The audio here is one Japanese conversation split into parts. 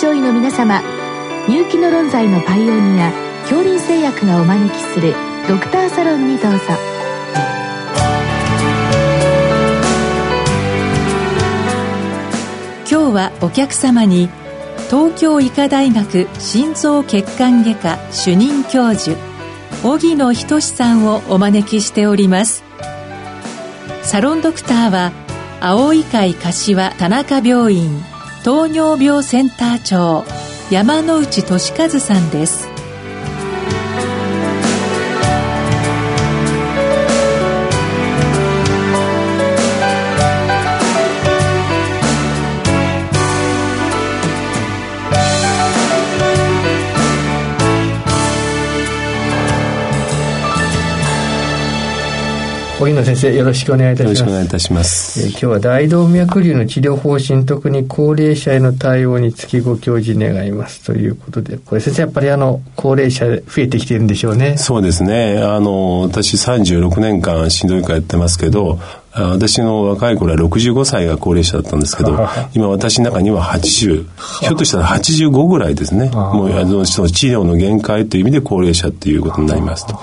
症医の皆様入気の論剤のパイオニア恐林製薬がお招きするドクターサロンにどうぞ。今日はお客様に東京医科大学心臓血管外科主任教授荻野仁さんをお招きしております。サロンドクターは青い会柏田中病院。糖尿病センター長山内俊和さんです。荻野先生よろしくお願いいたします。よろしくお願いいたします。えー、今日は大動脈瘤の治療方針、特に高齢者への対応につきご教示願いますということで、これ先生やっぱりあの、高齢者増えてきてるんでしょうね。そうですね。あの、私36年間心臓外科やってますけど、私の若い頃は65歳が高齢者だったんですけど、今私の中には80、ひょっとしたら85ぐらいですね。もうあの治療の限界という意味で高齢者ということになりますと。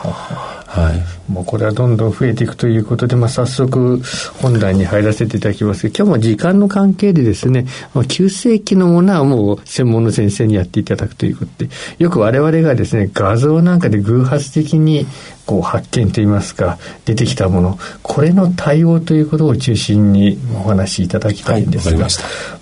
はい、もうこれはどんどん増えていくということで、まあ、早速本題に入らせていただきます今日も時間の関係でですね、ま、急性期のものはもう専門の先生にやっていただくということで、よく我々がですね、画像なんかで偶発的にこう発見といいますか出てきたものこれの対応ということを中心にお話しいただきたいんですが、はい、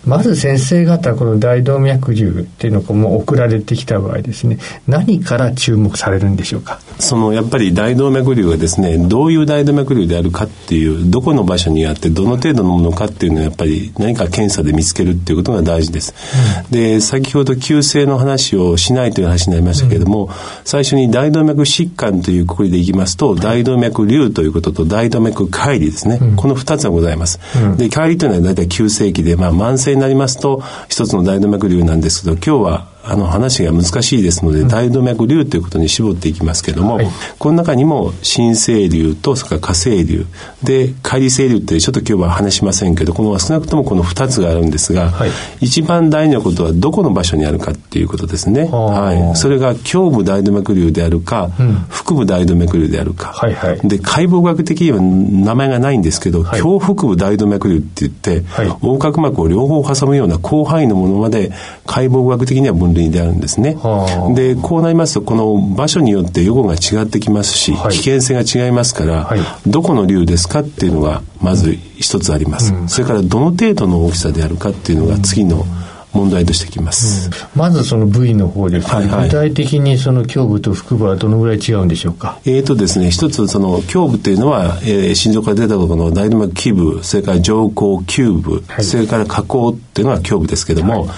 まず先生方この大動脈瘤っていうのがもう送られてきた場合ですね何から注目されるんでしょうか？そのやっぱり大動脈瘤がですねどういう大動脈瘤であるかっていうどこの場所にあってどの程度のものかっていうのはやっぱり何か検査で見つけるっていうことが大事です、うん、で先ほど急性の話をしないという話になりましたけれども、うん、最初に大動脈疾患というくくりでいきますと、大動脈瘤ということと大動脈解離ですね。うん、この二つがございます。うん、で、解離というのは大体急性期で、まあ慢性になりますと、一つの大動脈瘤なんですけど、今日はあの話が難しいですので、大動脈瘤ということに絞っていきますけれども、はい、この中にも新生瘤とそれから火星瘤で乖離性瘤ってちょっと今日は話しませんけどこの少なくともこの2つがあるんですが、はい、一番大事なことはどこの場所にあるかっていうことですね。はい、それが胸部大動脈瘤であるか、うん、腹部大動脈瘤であるか、はいはい、で解剖学的には名前がないんですけど、はい、胸腹部大動脈瘤って言って、はい、横隔膜を両方挟むような広範囲のものまで解剖学的には分類であるんですね。でこうなりますとこの場所によって予後が違ってきますし、はい、危険性が違いますから、はい、どこの竜ですかっていうのがまず一つあります、うん、それからどの程度の大きさであるかっていうのが次の、問題としてきます、うん、まずその部位の方ですね、はいはい、具体的にその胸部と腹部はどのぐらい違うんでしょうか？えーとですね一つその胸部というのは、えー、心臓から出たところの大動脈基部それから上行球部、はい、それから下行っていうのは胸部ですけども、は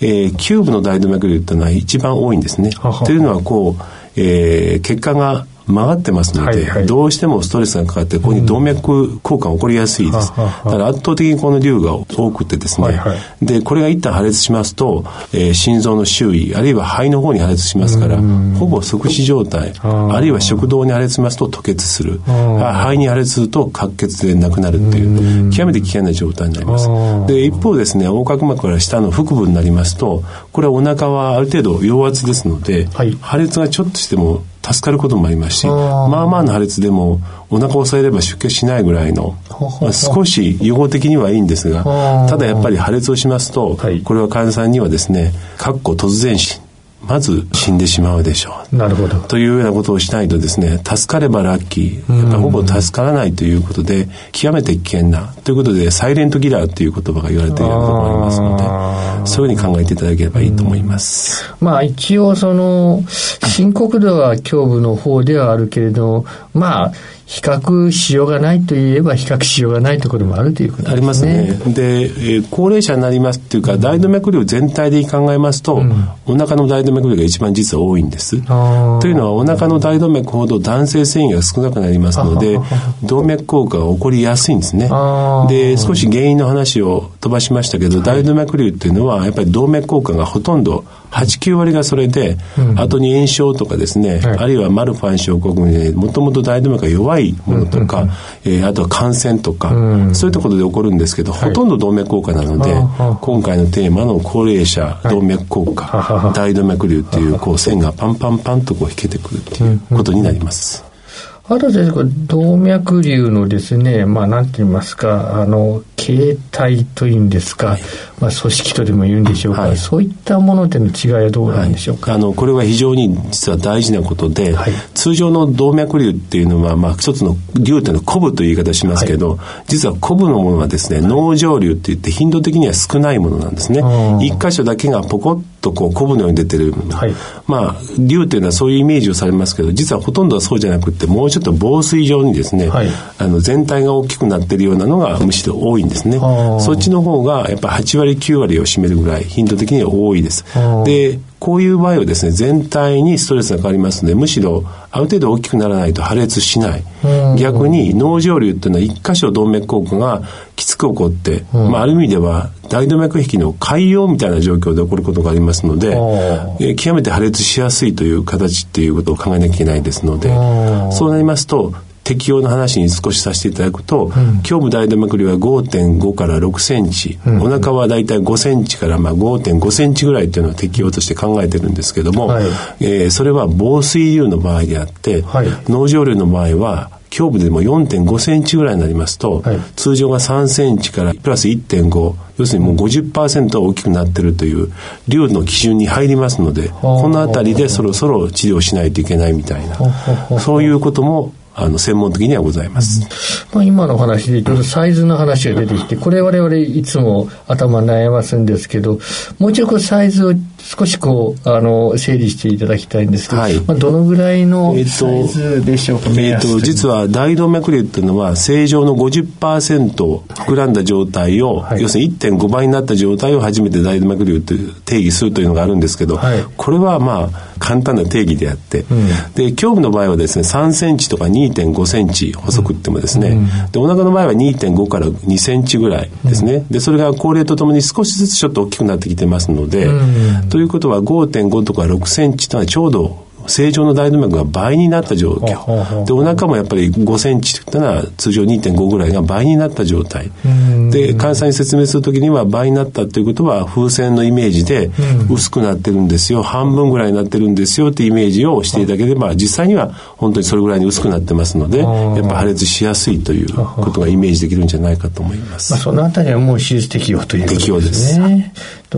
い、えー、球部の大動脈瘤っていうのは一番多いんですね。というのはこう、えー、血管が曲がってますので、はいはい、どうしてもストレスがかかってここに動脈硬化が起こりやすいです、うん、だから圧倒的にこの瘤が多くてですね、はいはい、でこれが一旦破裂しますと、えー、心臓の周囲あるいは肺の方に破裂しますから、ほぼ即死状態あるいは食道に破裂しますと吐血する。肺に破裂すると滑血で亡くなるっていう極めて危険な状態になります。で一方ですね横隔膜から下の腹部になりますとこれはお腹はある程度陽圧ですので、はい、破裂がちょっとしても助かることもありますしまあまあの破裂でもお腹を押さえれば出血しないぐらいの、まあ、少し予後的にはいいんですがただやっぱり破裂をしますと、これは患者さんにはですねかっこ突然死まず死んでしまうでしょう。なるほど。というようなことをしないとですね、助かればラッキー、やっぱほぼ助からないということで、極めて危険な、ということで、サイレントギラーという言葉が言われているところがありますので、そういうふうに考えていただければいいと思います。まあ一応その、深刻度は胸部の方ではあるけれど、まあ、比較しようがないといえば比較しようがないところもあるということですね。ありますね。で、えー、高齢者になりますっていうか、大動脈瘤全体で考えますと、うん、お腹の大動脈瘤が一番実は多いんです。というのはお腹の大動脈ほど男性繊維が少なくなりますので、動脈硬化が起こりやすいんですね。で、少し原因の話を飛ばしましたけど、大動脈瘤っていうのはやっぱり動脈硬化がほとんど89割がそれで、後に炎症とかですね、あるいはマルファン症候群でもともと大動脈が弱いものとか、えあとは感染とか、そういったことで起こるんですけど、ほとんど動脈硬化なので、今回のテーマの高齢者動脈硬化、大動脈瘤っていうこう線がパンパンパンとこう引けてくるっていうことになります。あと先生、動脈瘤のですね、まあ、なんて言いますか、あの、形態というんですか、はい、まあ、組織とでも言うんでしょうか、はい、そういったものでの違いはどうなんでしょうか、はい、あのこれは非常に実は大事なことで、通常の動脈瘤っていうのは、まあ、一つの瘤っていうのはコブという言い方しますけど、実はコブのものはですね、脳上瘤って言って頻度的には少ないものなんですね。一箇所だけがポコッとこうコブのように出てる、まあ瘤っていうのはそういうイメージをされますけど実はほとんどはそうじゃなくてもうちょっと防水状にですね、あの全体が大きくなってるようなのがむしろ多いんですね。そっちの方がやっぱ8割9割を占めるぐらい頻度的には多いです。でこういう場合はですね全体にストレスがかかりますのでむしろある程度大きくならないと破裂しない。逆に脳上瘤っていうのは一箇所動脈硬化がきつく起こって、まあ、ある意味では大動脈壁の海洋みたいな状況で起こることがありますので、え極めて破裂しやすいという形っていうことを考えなきゃいけないですのでそうなりますと適用の話に少しさせていただくと、うん、胸部大動脈瘤は5.5から6センチ、うん、お腹はだいたい5センチからまあ5.5センチぐらいというのを適用として考えてるんですけども、はい、えー、それは防水瘤の場合であって、はい、脳上瘤の場合は胸部でも4.5センチぐらいになりますと、はい、通常が3センチからプラス1.5要するにもう50%大きくなってるという量の基準に入りますのでこの辺りでそろそろ治療しないといけないみたいな。そういうこともあの専門的にはございます、まあ、今の話でちょっとサイズの話が出てきてこれ我々いつも頭悩ますんですけどもうちょっとサイズを少しこうあの整理していただきたいんですけど、はい、まあ、どのぐらいのサイズでしょうか、えーと、え実は大動脈瘤っていうのは正常の50%膨らんだ状態を、はい、要するに1.5倍になった状態を初めて大動脈瘤という定義するというのがあるんですけど、はい、これはまあ簡単な定義であって、うん、で胸部の場合はですね3センチとか2.5センチ細くってもですね、うん、でお腹の場合は2.5から2センチぐらいですね、でそれが高齢とともに少しずつちょっと大きくなってきてますので、ということは5.5とか6センチというのはちょうど正常の大動脈が倍になった状況でお腹もやっぱり5センチというのは通常2.5ぐらいが倍になった状態。で患者さんに説明する時には倍になったということは風船のイメージで薄くなってるんですよ。半分ぐらいになってるんですよ。ってイメージをしていただければ実際には本当にそれぐらいに薄くなってますのでやっぱ破裂しやすいということがイメージできるんじゃないかと思います。まあ、そのあたりはもう手術適用ということですね。適用です。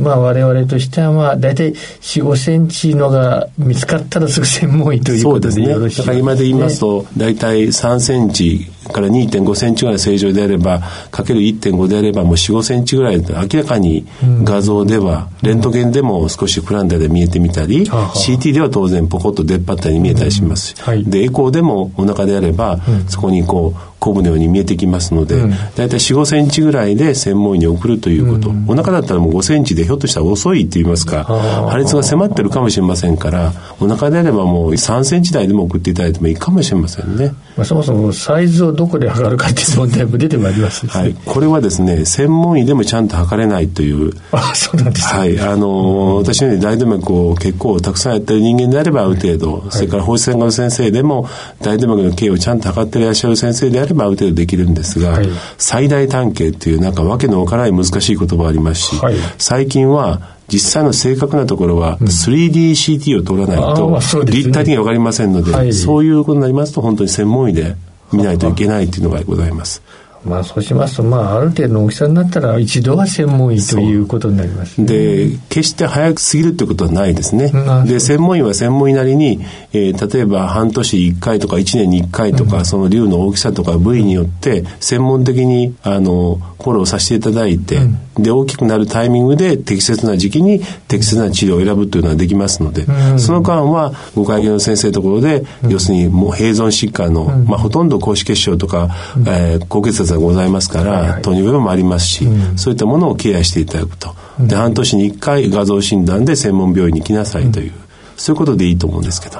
まあ我々としてはまあ大体4、5センチのが見つかったらすぐ 専門医ということですね。だから今で言いますと大体3センチから2.5センチぐらい正常であればかける1.5であればもう4、5センチぐらい明らかに画像では、レントゲンでも少しフランダで見えてみたり、CT では当然ポコッと出っ張ったり見えたりしますし、でエコーでもお腹であれば、そこにこうコブのように見えてきますので、うん、大体4、5センチぐらいで専門医に送るということ、うん、お腹だったらもう5センチでひょっとしたら遅いって言いますか、破裂が迫ってるかもしれませんから、お腹であればもう3センチ台でも送っていただいてもいいかもしれませんね。まあ、そもそもサイズをどこで測るかっていう問題も出てまいります、ね、はい。これはですね、専門医でもちゃんと測れないという。あ、そうなんですか、はい。あの、私のように大動脈を結構たくさんやってる人間であればある程度、はい、それから放射線科の先生でも大動脈の径をちゃんと測っていらっしゃる先生であればある程度できるんですが、はい、最大単形っていうなんかわけのわからない難しい言葉ありますし、はい、最近は実際の正確なところは 3DCT を取らないと立体的に分かりませんので、そういうことになりますと本当に専門医で見ないといけないというのがございます。まあそうしますと、まあある程度の大きさになったら一度は専門医ということになります、ね、で、決して早くすぎるということはないですね。で、専門医は専門医なりに、えー、例えば半年1回とか1年に1回とか、うん、その瘤の大きさとか部位によって、専門的に、あの、フォローさせていただいて、うん、で、大きくなるタイミングで適切な時期に適切な治療を選ぶというのはできますので、うん、その間はご会計の先生のところで、要するにもう併存疾患の、まあほとんど高脂血症とか、えー、高血圧がございますから、糖尿病もありますし、そういったものをケアしていただくと。で、半年に1回画像診断で専門病院に来なさいという、そういうことでいいと思うんですけど。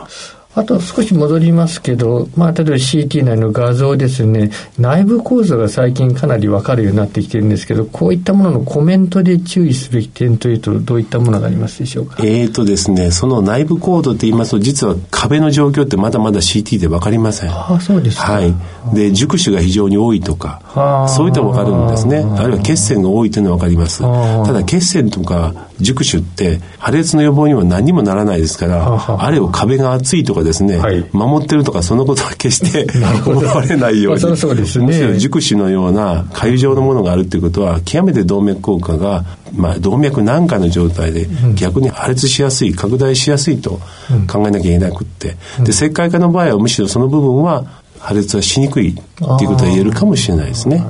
あと少し戻りますけど、まあ、例えば CT 内の画像ですね、内部構造が最近かなりわかるようになってきてるんですけど、こういったもののコメントで注意すべき点というと、どういったものがありますでしょうか？えーとですね、その内部構造って言いますと、実は壁の状況ってまだまだ CT でわかりません。ああ、そうですはい。で、熟手が非常に多いとか、そういったわかるんですね。あるいは血栓が多いというのはわかります。ただ、血栓とか熟手って破裂の予防には何にもならないですから、あれを壁が厚いとかですね、はい、守ってるとかそのことは決して思われないように、まあ、そうですね、むしろ熟手のような粥状のものがあるということは極めて動脈硬化が、まあ、動脈軟化の状態で逆に破裂しやすい拡大しやすいと考えなきゃいけなくって、で石灰化の場合はむしろその部分は破裂はしにくいっていうことは言えるかもしれないですね。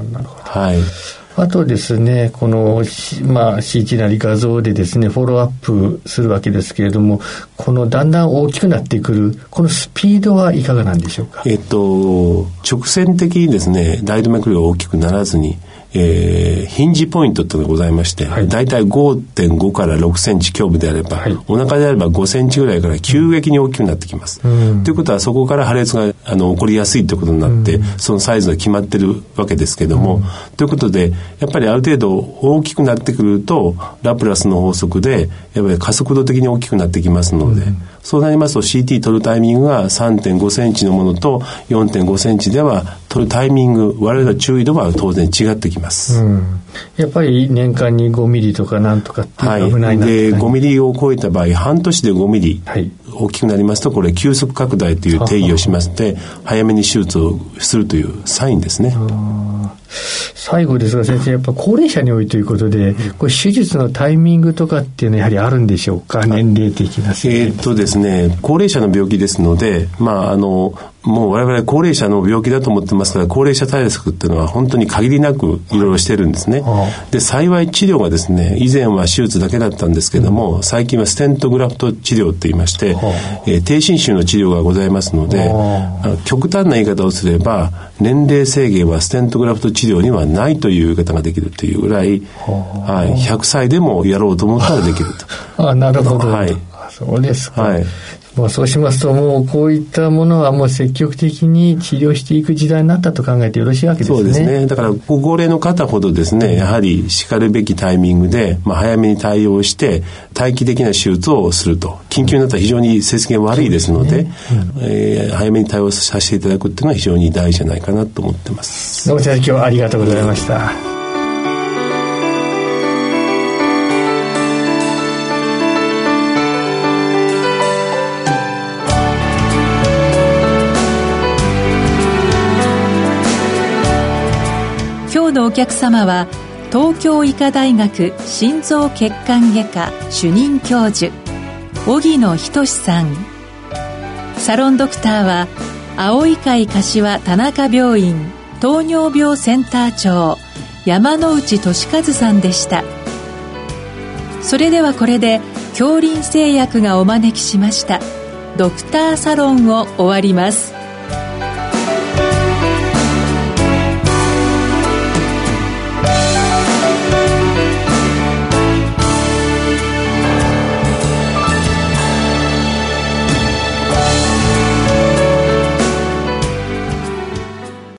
はいあとですね、この、まあ、CT なり画像でですね、フォローアップするわけですけれども、このだんだん大きくなってくる、このスピードはいかがなんでしょうか？えっと、直線的にですね、大動脈瘤が大きくならずに、えー、ヒンジポイントっていうのがございまして、はい、大体5.5から6センチ胸部であれば、はい、お腹であれば5センチぐらいから急激に大きくなってきます。と、うん、いうことはそこから破裂があの起こりやすいということになって、うん、そのサイズが決まってるわけですけども、うん、ということでやっぱりある程度大きくなってくるとラプラスの法則でやっぱり加速度的に大きくなってきますので、そうなりますと CT 取るタイミングが3.5センチのものと4.5センチでは取るタイミング我々の注意度は当然違ってきます、うん、やっぱり年間に5ミリとかなんとかって危ないな、はい、で5ミリを超えた場合半年で5ミリ、はい、大きくなりますとこれ急速拡大という定義をしまして早めに手術をするというサインですね。最後ですが先生やっぱ高齢者に多いということでこれ手術のタイミングとかっていうのはやはりあるんでしょうか？年齢的な。えー、っとですね高齢者の病気ですのでまああのもう我々高齢者の病気だと思ってますから高齢者対策っていうのは本当に限りなくいろいろしてるんですね、で幸い治療がですね以前は手術だけだったんですけども、うん、最近はステントグラフト治療って言いまして、えー、低侵襲の治療がございますので極端な言い方をすれば年齢制限はステントグラフト治療にはないという言い方ができるというぐらい、はい、100歳でもやろうと思ったらできると。あなるほど。はい。そうですか。はい。まあ、そうしますと、もうこういったものはもう積極的に治療していく時代になったと考えてよろしいわけですね。そうですね。だから、ご高齢の方ほどですね、やはりしかるべきタイミングで、まあ、早めに対応して、待機的な手術をすると。緊急になったら非常に成績が悪いですので、でねうん、えー、早めに対応させていただくっていうのは非常に大事じゃないかなと思ってます。どうも先生、今日はありがとうございました。お客様は東京医科大学心臓血管外科主任教授荻野仁さん。サロンドクターは青い会柏田中病院糖尿病センター長山内俊和さんでした。それではこれで恐林製薬がお招きしました。ドクターサロンを終わります。